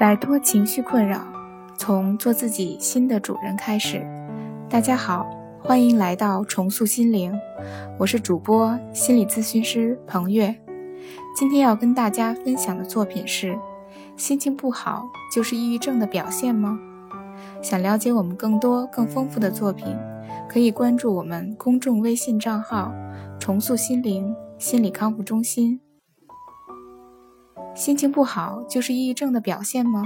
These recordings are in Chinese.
摆脱情绪困扰，从做自己新的主人开始。大家好，欢迎来到重塑心灵，我是主播心理咨询师彭月。今天要跟大家分享的作品是：心情不好就是抑郁症的表现吗？想了解我们更多更丰富的作品，可以关注我们公众微信账号“重塑心灵心理康复中心”。心情不好就是抑郁症的表现吗？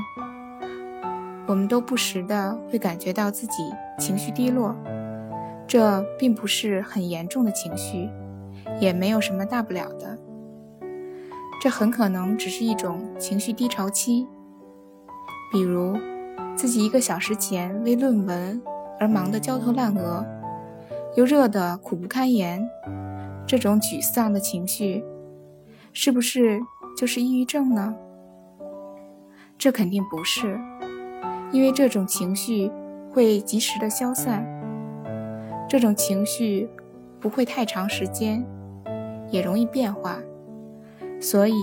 我们都不时的会感觉到自己情绪低落，这并不是很严重的情绪，也没有什么大不了的。这很可能只是一种情绪低潮期，比如自己一个小时前为论文而忙得焦头烂额，又热得苦不堪言，这种沮丧的情绪，是不是？就是抑郁症呢？这肯定不是，因为这种情绪会及时的消散，这种情绪不会太长时间，也容易变化，所以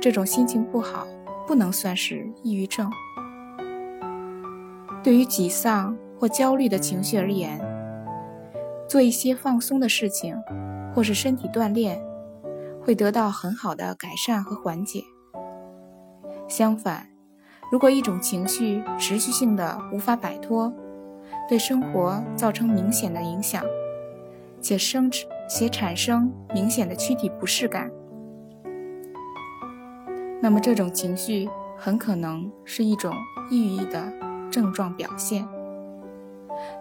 这种心情不好不能算是抑郁症。对于沮丧或焦虑的情绪而言，做一些放松的事情，或是身体锻炼。会得到很好的改善和缓解。相反，如果一种情绪持续性的无法摆脱，对生活造成明显的影响，且生且产生明显的躯体不适感，那么这种情绪很可能是一种抑郁的症状表现，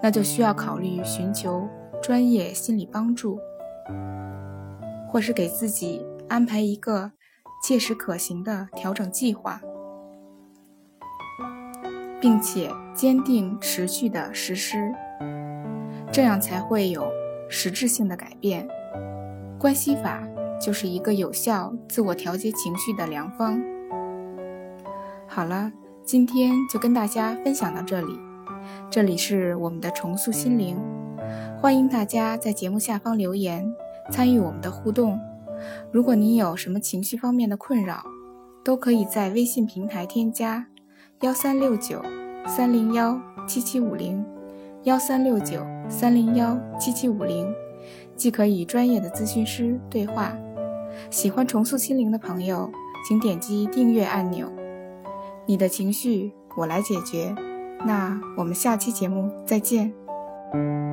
那就需要考虑寻求专业心理帮助。或是给自己安排一个切实可行的调整计划，并且坚定持续的实施，这样才会有实质性的改变。关系法就是一个有效自我调节情绪的良方。好了，今天就跟大家分享到这里。这里是我们的重塑心灵，欢迎大家在节目下方留言。参与我们的互动。如果你有什么情绪方面的困扰，都可以在微信平台添加幺三六九三零幺七七五零幺三六九三零幺七七五零，既可与专业的咨询师对话。喜欢重塑心灵的朋友，请点击订阅按钮。你的情绪我来解决。那我们下期节目再见。